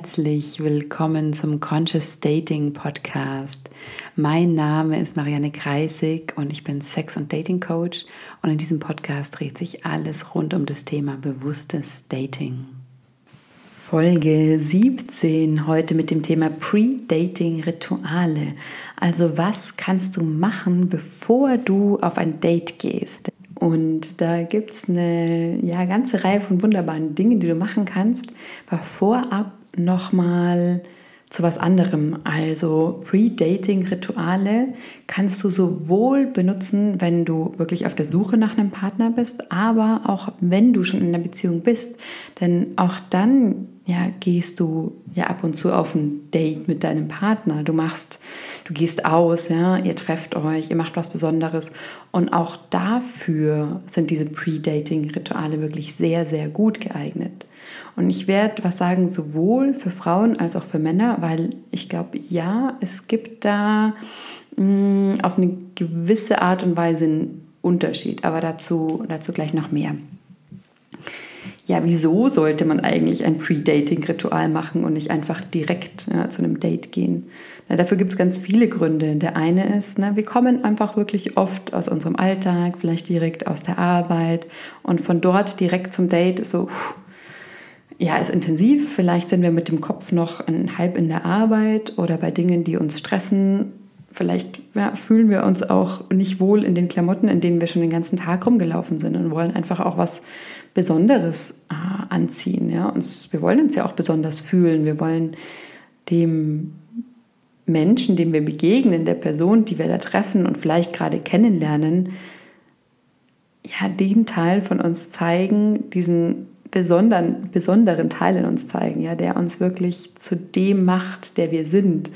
herzlich willkommen zum Conscious Dating Podcast. Mein Name ist Marianne Kreisig und ich bin Sex- und Dating Coach und in diesem Podcast dreht sich alles rund um das Thema bewusstes Dating. Folge 17 heute mit dem Thema Pre-Dating-Rituale. Also was kannst du machen, bevor du auf ein Date gehst? Und da gibt es eine ja, ganze Reihe von wunderbaren Dingen, die du machen kannst, aber vorab nochmal zu was anderem. Also Pre-Dating-Rituale kannst du sowohl benutzen, wenn du wirklich auf der Suche nach einem Partner bist, aber auch wenn du schon in einer Beziehung bist. Denn auch dann ja, gehst du ja ab und zu auf ein Date mit deinem Partner. Du machst, du gehst aus, ja, ihr trefft euch, ihr macht was Besonderes. Und auch dafür sind diese Pre-Dating-Rituale wirklich sehr, sehr gut geeignet. Und ich werde was sagen, sowohl für Frauen als auch für Männer, weil ich glaube, ja, es gibt da mh, mm, auf eine gewisse Art und Weise einen Unterschied. Aber dazu, dazu gleich noch mehr ja, wieso sollte man eigentlich ein Pre-Dating-Ritual machen und nicht einfach direkt ja, zu einem Date gehen? Na, dafür gibt es ganz viele Gründe. Der eine ist, na, wir kommen einfach wirklich oft aus unserem Alltag, vielleicht direkt aus der Arbeit und von dort direkt zum Date ist so, ja, ist intensiv. Vielleicht sind wir mit dem Kopf noch halb in der Arbeit oder bei Dingen, die uns stressen. Vielleicht ja, fühlen wir uns auch nicht wohl in den Klamotten, in denen wir schon den ganzen Tag rumgelaufen sind und wollen einfach auch was Besonderes äh, anziehen. Ja? Und wir wollen uns ja auch besonders fühlen. Wir wollen dem Menschen, dem wir begegnen, der Person, die wir da treffen und vielleicht gerade kennenlernen, ja, den Teil von uns zeigen, diesen besonderen, besonderen Teil in uns zeigen, ja, der uns wirklich zu dem macht, der wir sind.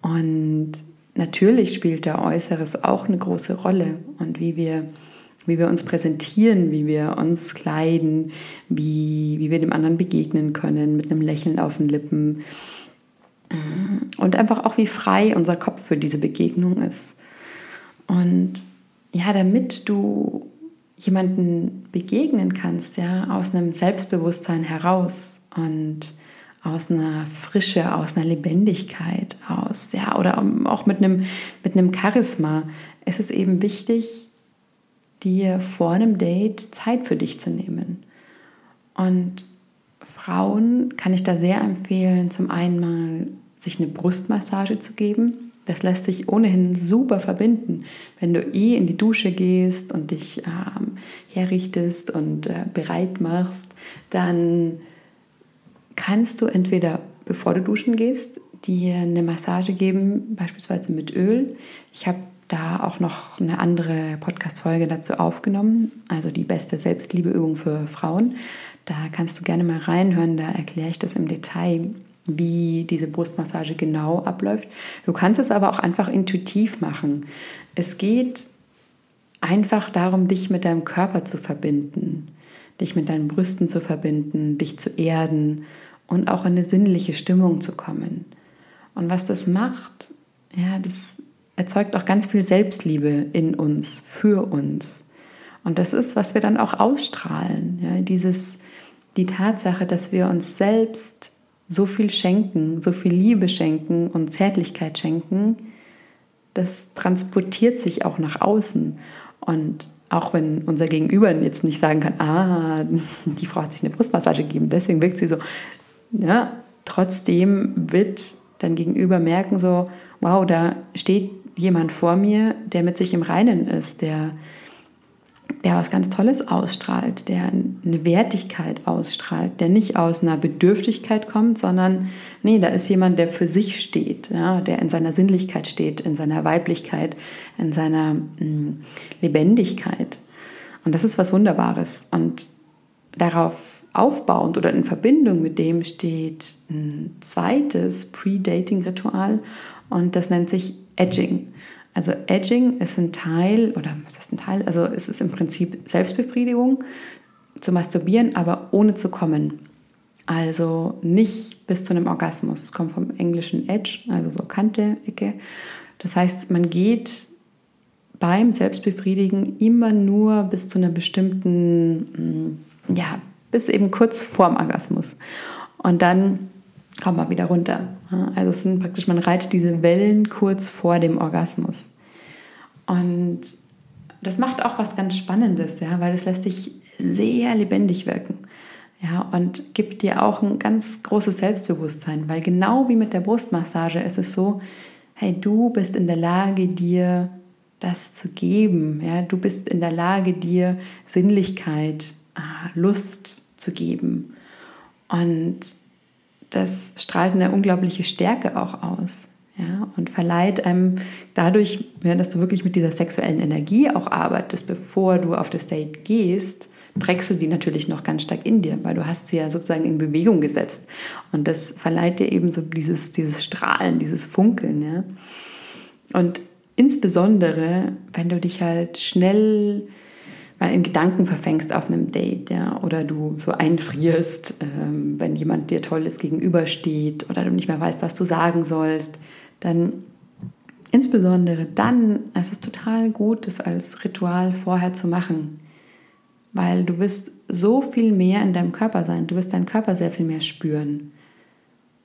Und natürlich spielt da Äußeres auch eine große Rolle und wie wir wie wir uns präsentieren, wie wir uns kleiden, wie, wie wir dem anderen begegnen können mit einem Lächeln auf den Lippen und einfach auch wie frei unser Kopf für diese Begegnung ist. Und ja, damit du jemanden begegnen kannst, ja, aus einem Selbstbewusstsein heraus und aus einer Frische, aus einer Lebendigkeit, aus, ja, oder auch mit einem, mit einem Charisma, ist es eben wichtig, dir vor einem Date Zeit für dich zu nehmen. Und Frauen kann ich da sehr empfehlen, zum einen mal sich eine Brustmassage zu geben. Das lässt sich ohnehin super verbinden. Wenn du eh in die Dusche gehst und dich ähm, herrichtest und äh, bereit machst, dann kannst du entweder, bevor du duschen gehst, dir eine Massage geben, beispielsweise mit Öl. Ich habe da auch noch eine andere Podcast-Folge dazu aufgenommen, also die beste Selbstliebeübung für Frauen. Da kannst du gerne mal reinhören, da erkläre ich das im Detail, wie diese Brustmassage genau abläuft. Du kannst es aber auch einfach intuitiv machen. Es geht einfach darum, dich mit deinem Körper zu verbinden, dich mit deinen Brüsten zu verbinden, dich zu erden und auch in eine sinnliche Stimmung zu kommen. Und was das macht, ja, das erzeugt auch ganz viel Selbstliebe in uns, für uns. Und das ist, was wir dann auch ausstrahlen. Ja, dieses, die Tatsache, dass wir uns selbst so viel schenken, so viel Liebe schenken und Zärtlichkeit schenken, das transportiert sich auch nach außen. Und auch wenn unser Gegenüber jetzt nicht sagen kann, ah, die Frau hat sich eine Brustmassage gegeben, deswegen wirkt sie so. Ja, trotzdem wird dein Gegenüber merken so, wow, da steht jemand vor mir, der mit sich im Reinen ist, der, der was ganz Tolles ausstrahlt, der eine Wertigkeit ausstrahlt, der nicht aus einer Bedürftigkeit kommt, sondern nee, da ist jemand, der für sich steht, ja, der in seiner Sinnlichkeit steht, in seiner Weiblichkeit, in seiner mh, mm, Lebendigkeit. Und das ist was Wunderbares. Und darauf aufbauend oder in Verbindung mit dem steht ein zweites Pre-Dating-Ritual und das nennt sich Edging. Also Edging ist ein Teil, oder was ist ein Teil? Also es ist im Prinzip Selbstbefriedigung, zu masturbieren, aber ohne zu kommen. Also nicht bis zu einem Orgasmus. Kommt vom englischen Edge, also so Kante, Ecke. Das heißt, man geht beim Selbstbefriedigen immer nur bis zu einer bestimmten, mm, ja, bis eben kurz vorm Orgasmus. Und dann kommt man wieder runter. Also es sind praktisch, man reitet diese Wellen kurz vor dem Orgasmus. Und das macht auch was ganz Spannendes, ja, weil es lässt dich sehr lebendig wirken. Ja, und gibt dir auch ein ganz großes Selbstbewusstsein, weil genau wie mit der Brustmassage ist es so, hey, du bist in der Lage, dir das zu geben. Ja, du bist in der Lage, dir Sinnlichkeit, ah, Lust zu geben. Und das strahlt eine unglaubliche Stärke auch aus. Ja, und verleiht einem dadurch, dass du wirklich mit dieser sexuellen Energie auch arbeitest, bevor du auf das Date gehst, trägst du die natürlich noch ganz stark in dir, weil du hast sie ja sozusagen in Bewegung gesetzt. Und das verleiht dir eben so dieses, dieses Strahlen, dieses Funkeln. Ja? Und insbesondere, wenn du dich halt schnell mal in Gedanken verfängst auf einem Date, ja, oder du so einfrierst, ähm, wenn jemand dir Tolles gegenübersteht oder du nicht mehr weißt, was du sagen sollst, dann insbesondere dann ist es total gut, das als Ritual vorher zu machen, weil du wirst so viel mehr in deinem Körper sein, du wirst deinen Körper sehr viel mehr spüren.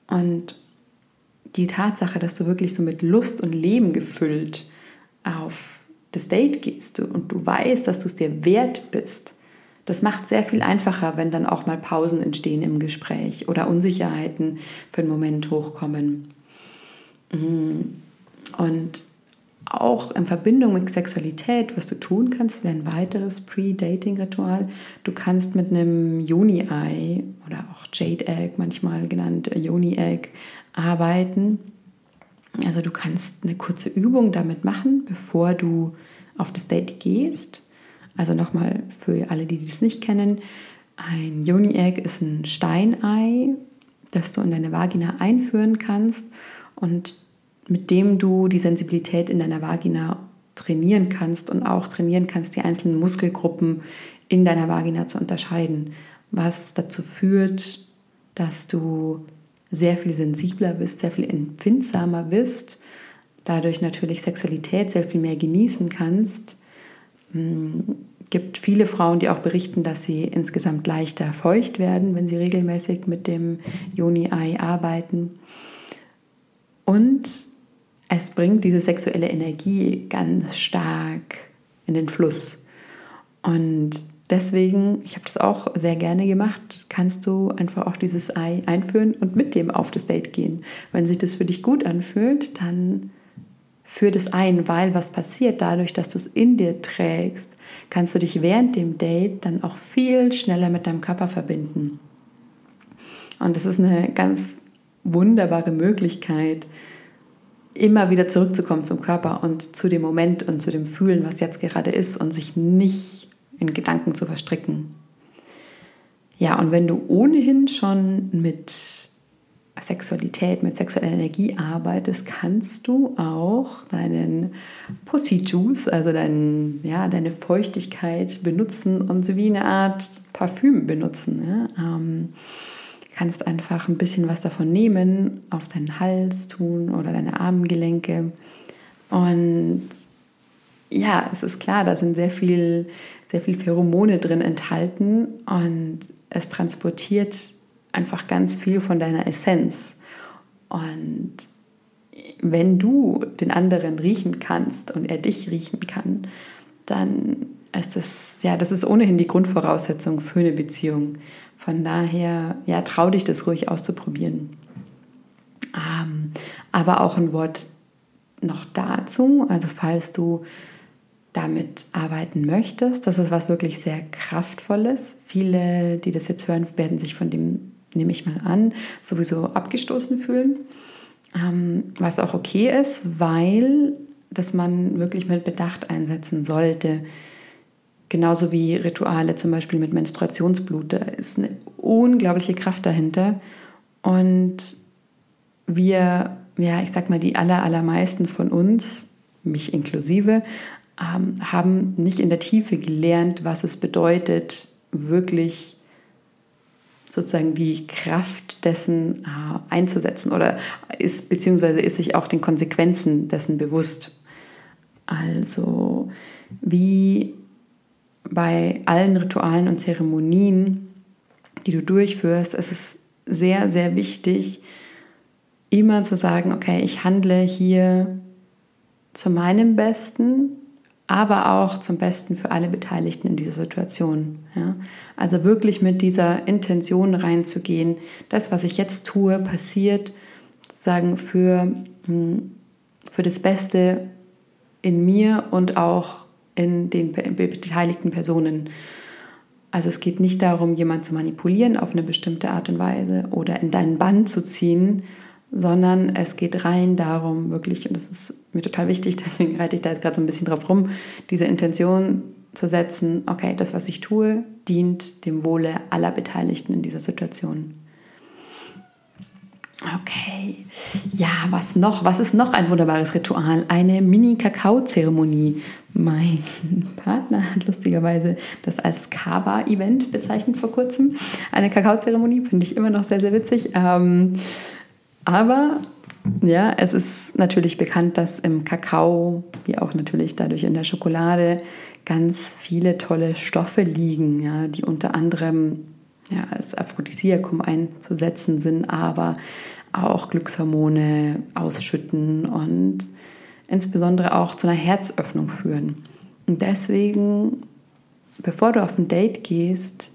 Und die Tatsache, dass du wirklich so mit Lust und Leben gefüllt auf das Date gehst und du weißt, dass du es dir wert bist, das macht sehr viel einfacher, wenn dann auch mal Pausen entstehen im Gespräch oder Unsicherheiten für einen Moment hochkommen. Mm. Und auch in Verbindung mit Sexualität, was du tun kannst, wäre ein weiteres Pre-Dating-Ritual. Du kannst mit einem Yoni-Ei oder auch Jade-Egg, manchmal genannt Yoni-Egg, arbeiten also du kannst eine kurze Übung damit machen, bevor du auf das Date gehst. Also nochmal für alle, die das nicht kennen, ein Yoni-Egg ist ein Steinei, das du in deine Vagina einführen kannst und mit dem du die Sensibilität in deiner Vagina trainieren kannst und auch trainieren kannst, die einzelnen Muskelgruppen in deiner Vagina zu unterscheiden, was dazu führt, dass du sehr viel sensibler bist, sehr viel empfindsamer bist, dadurch natürlich Sexualität sehr viel mehr genießen kannst. Es hm, gibt viele Frauen, die auch berichten, dass sie insgesamt leichter feucht werden, wenn sie regelmäßig mit dem Yoni-Ei arbeiten. Und es bringt diese sexuelle Energie ganz stark in den Fluss. Und Deswegen, ich habe das auch sehr gerne gemacht, kannst du einfach auch dieses Ei einführen und mit dem auf das Date gehen. Wenn sich das für dich gut anfühlt, dann führ das ein, weil was passiert dadurch, dass du es in dir trägst, kannst du dich während dem Date dann auch viel schneller mit deinem Körper verbinden. Und das ist eine ganz wunderbare Möglichkeit, immer wieder zurückzukommen zum Körper und zu dem Moment und zu dem Fühlen, was jetzt gerade ist und sich nicht in Gedanken zu verstricken. Ja, und wenn du ohnehin schon mit Sexualität, mit sexueller Energie arbeitest, kannst du auch deinen Pussy Juice, also dein, ja, deine Feuchtigkeit benutzen und sie wie eine Art Parfüm benutzen. Ja? Ähm, kannst einfach ein bisschen was davon nehmen, auf deinen Hals tun oder deine Armgelenke. Und ja, es ist klar, da sind sehr viel sehr viel Pheromone drin enthalten und es transportiert einfach ganz viel von deiner Essenz. Und wenn du den anderen riechen kannst und er dich riechen kann, dann ist das, ja, das ist ohnehin die Grundvoraussetzung für eine Beziehung. Von daher, ja, trau dich das ruhig auszuprobieren. Ähm, aber auch ein Wort noch dazu, also falls du damit arbeiten möchtest. Das ist was wirklich sehr Kraftvolles. Viele, die das jetzt hören, werden sich von dem, nehme ich mal an, sowieso abgestoßen fühlen. Ähm, was auch okay ist, weil das man wirklich mit Bedacht einsetzen sollte. Genauso wie Rituale, zum Beispiel mit Menstruationsblut. Da ist eine unglaubliche Kraft dahinter. Und wir, ja, ich sag mal, die aller, allermeisten von uns, mich inklusive, haben nicht in der Tiefe gelernt, was es bedeutet, wirklich sozusagen die Kraft dessen äh, einzusetzen oder ist beziehungsweise ist sich auch den Konsequenzen dessen bewusst. Also wie bei allen Ritualen und Zeremonien, die du durchführst, ist es sehr, sehr wichtig, immer zu sagen, okay, ich handle hier zu meinem Besten, aber auch zum Besten für alle Beteiligten in dieser Situation. Ja? Also wirklich mit dieser Intention reinzugehen, das, was ich jetzt tue, passiert sagen für, hm, für das Beste in mir und auch in den beteiligten Personen. Also es geht nicht darum, jemanden zu manipulieren auf eine bestimmte Art und Weise oder in deinen Bann zu ziehen, sondern es geht rein darum, wirklich, und das ist mir total wichtig, deswegen reite ich da jetzt gerade so ein bisschen drauf rum, diese Intention zu setzen, okay, das, was ich tue, dient dem Wohle aller Beteiligten in dieser Situation. Okay, ja, was noch? Was ist noch ein wunderbares Ritual? Eine Mini-Kakao-Zeremonie. Mein Partner hat lustigerweise das als Kaba-Event bezeichnet vor kurzem. Eine Kakaozeremonie finde ich immer noch sehr, sehr witzig. Ähm, aber ja, es ist natürlich bekannt, dass im Kakao, wie auch natürlich dadurch in der Schokolade, ganz viele tolle Stoffe liegen, ja, die unter anderem ja, als Aphrodisiakum einzusetzen sind, aber auch Glückshormone ausschütten und insbesondere auch zu einer Herzöffnung führen. Und deswegen, bevor du auf ein Date gehst,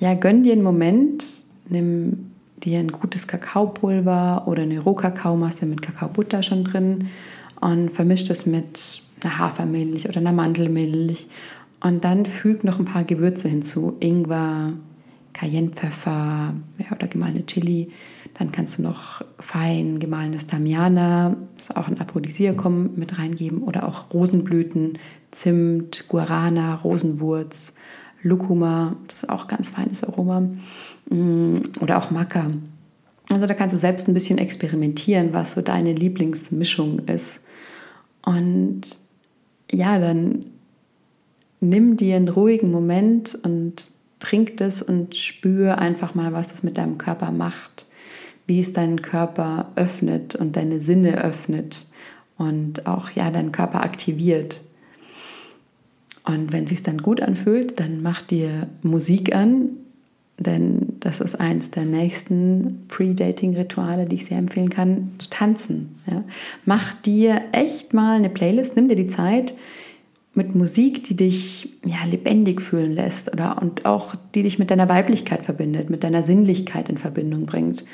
ja, gönn dir einen Moment, nimm dir ein gutes Kakaopulver oder eine Rohkakaomasse mit Kakaobutter schon drin und vermisch das mit einer Hafermilch oder einer Mandelmilch und dann füg noch ein paar Gewürze hinzu, Ingwer, Cayennepfeffer ja, oder gemahlene Chili. Dann kannst du noch fein gemahlenes Damiana, das ist auch ein Aphrodisiakum, mit reingeben oder auch Rosenblüten, Zimt, Guarana, Rosenwurz, Lucuma, das ist auch ganz feines Aroma. Mm, oder auch Maca. Also da kannst du selbst ein bisschen experimentieren, was so deine Lieblingsmischung ist. Und ja, dann nimm dir einen ruhigen Moment und trink das und spür einfach mal, was das mit deinem Körper macht, wie es deinen Körper öffnet und deine Sinne öffnet und auch ja deinen Körper aktiviert. Und wenn es sich dann gut anfühlt, dann mach dir Musik an, denn das ist eins der nächsten Pre-Dating-Rituale, die ich sehr empfehlen kann, zu tanzen. Ja. Mach dir echt mal eine Playlist, nimm dir die Zeit, mit Musik, die dich ja, lebendig fühlen lässt oder und auch die dich mit deiner Weiblichkeit verbindet, mit deiner Sinnlichkeit in Verbindung bringt.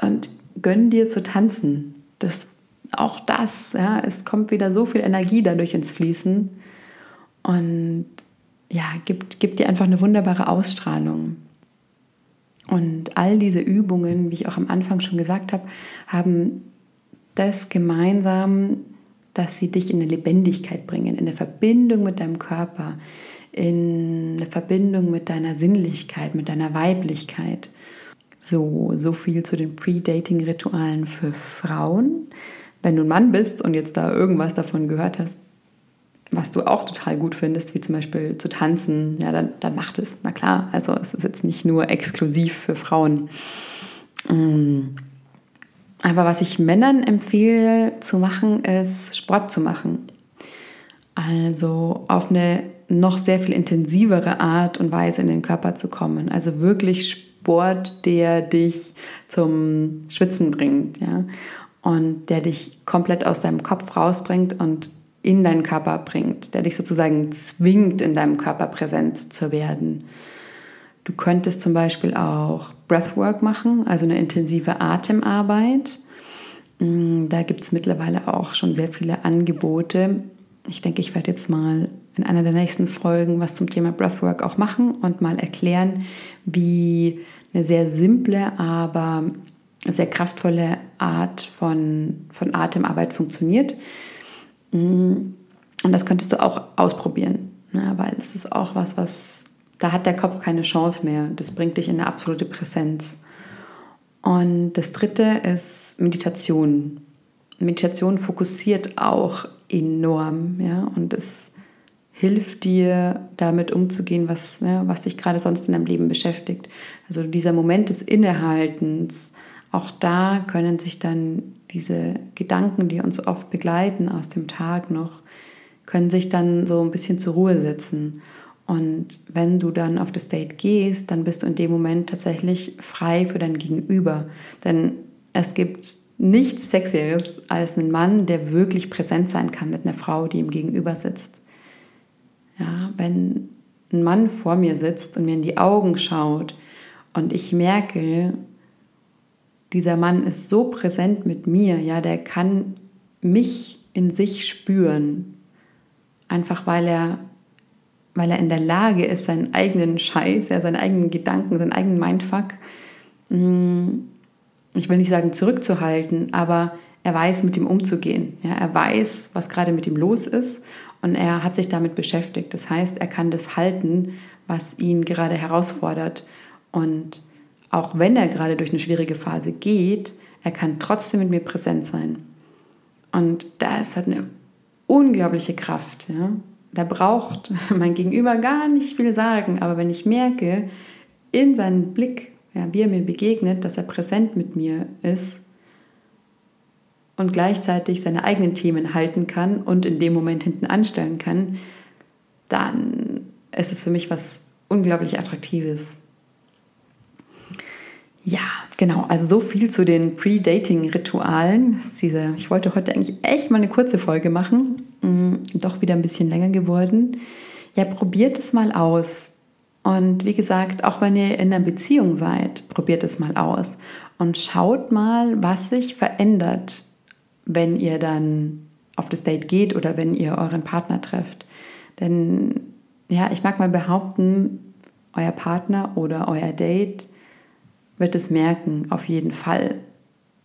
Und gönn dir zu tanzen. Das, auch das, ja, es kommt wieder so viel Energie dadurch ins Fließen und ja, gibt, gibt dir einfach eine wunderbare Ausstrahlung. Und all diese Übungen, wie ich auch am Anfang schon gesagt habe, haben das gemeinsam, dass sie dich in eine Lebendigkeit bringen, in eine Verbindung mit deinem Körper, in eine Verbindung mit deiner Sinnlichkeit, mit deiner Weiblichkeit. So, so viel zu den Pre-Dating-Ritualen für Frauen. Wenn du ein Mann bist und jetzt da irgendwas davon gehört hast, was du auch total gut findest, wie zum Beispiel zu tanzen, ja, dann, dann mach es. Na klar, also es ist jetzt nicht nur exklusiv für Frauen. Mm. Aber was ich Männern empfehle zu machen, ist Sport zu machen. Also auf eine noch sehr viel intensivere Art und Weise in den Körper zu kommen. Also wirklich Sport, der dich zum Schwitzen bringt, ja. Und der dich komplett aus deinem Kopf rausbringt und in deinen Körper bringt, der dich sozusagen zwingt, in deinem Körper präsent zu werden. Du könntest zum Beispiel auch Breathwork machen, also eine intensive Atemarbeit. Mm, da gibt es mittlerweile auch schon sehr viele Angebote. Ich denke, ich werde jetzt mal in einer der nächsten Folgen was zum Thema Breathwork auch machen und mal erklären, wie eine sehr simple, aber sehr kraftvolle Art von, von Atemarbeit funktioniert. Mm, und das könntest du auch ausprobieren, ne? weil es ist auch was, was da hat der Kopf keine Chance mehr. Das bringt dich in eine absolute Präsenz. Und das dritte ist Meditation. Meditation fokussiert auch enorm, ja, und es hilft dir, damit umzugehen, was, ja, was dich gerade sonst in deinem Leben beschäftigt. Also dieser Moment des Innehaltens, auch da können sich dann diese Gedanken, die uns oft begleiten aus dem Tag noch, können sich dann so ein bisschen zur Ruhe setzen. Und wenn du dann auf das Date gehst, dann bist du in dem Moment tatsächlich frei für dein Gegenüber. Denn es gibt nichts Sexieres als einen Mann, der wirklich präsent sein kann mit einer Frau, die ihm gegenüber sitzt. Ja, wenn ein Mann vor mir sitzt und mir in die Augen schaut und ich merke, dieser Mann ist so präsent mit mir, ja, der kann mich in sich spüren, einfach weil er weil er in der Lage ist, seinen eigenen Scheiß, ja, seine eigenen Gedanken, seinen eigenen Mindfuck, mm, ich will nicht sagen zurückzuhalten, aber er weiß, mit ihm umzugehen. Ja, er weiß, was gerade mit ihm los ist und er hat sich damit beschäftigt. Das heißt, er kann das halten, was ihn gerade herausfordert. Und auch wenn er gerade durch eine schwierige Phase geht, er kann trotzdem mit mir präsent sein. Und da ist halt eine unglaubliche Kraft. Ja? Da braucht mein Gegenüber gar nicht viel sagen, aber wenn ich merke, in seinem Blick, ja, wie er mir begegnet, dass er präsent mit mir ist und gleichzeitig seine eigenen Themen halten kann und in dem Moment hinten anstellen kann, dann ist es für mich was unglaublich Attraktives. Ja, genau. Also so viel zu den Pre-Dating-Ritualen. Ich wollte heute eigentlich echt mal eine kurze Folge machen. Mm, doch wieder ein bisschen länger geworden. Ja, probiert es mal aus. Und wie gesagt, auch wenn ihr in einer Beziehung seid, probiert es mal aus. Und schaut mal, was sich verändert, wenn ihr dann auf das Date geht oder wenn ihr euren Partner trefft. Denn ja, ich mag mal behaupten, euer Partner oder euer Date wird es merken, auf jeden Fall.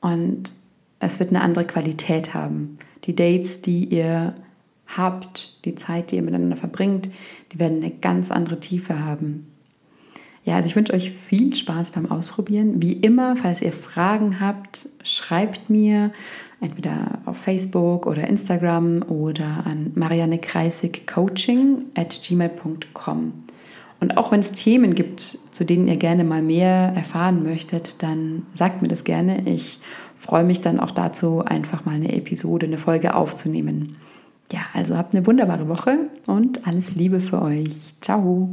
Und es wird eine andere Qualität haben. Die Dates, die ihr habt, die Zeit, die ihr miteinander verbringt, die werden eine ganz andere Tiefe haben. Ja, also ich wünsche euch viel Spaß beim Ausprobieren. Wie immer, falls ihr Fragen habt, schreibt mir entweder auf Facebook oder Instagram oder an Marianne Kreisig Coaching at gmail.com. Und auch wenn es Themen gibt, zu denen ihr gerne mal mehr erfahren möchtet, dann sagt mir das gerne. Ich freue mich dann auch dazu, einfach mal eine Episode, eine Folge aufzunehmen. Ja, also habt eine wunderbare Woche und alles Liebe für euch. Ciao.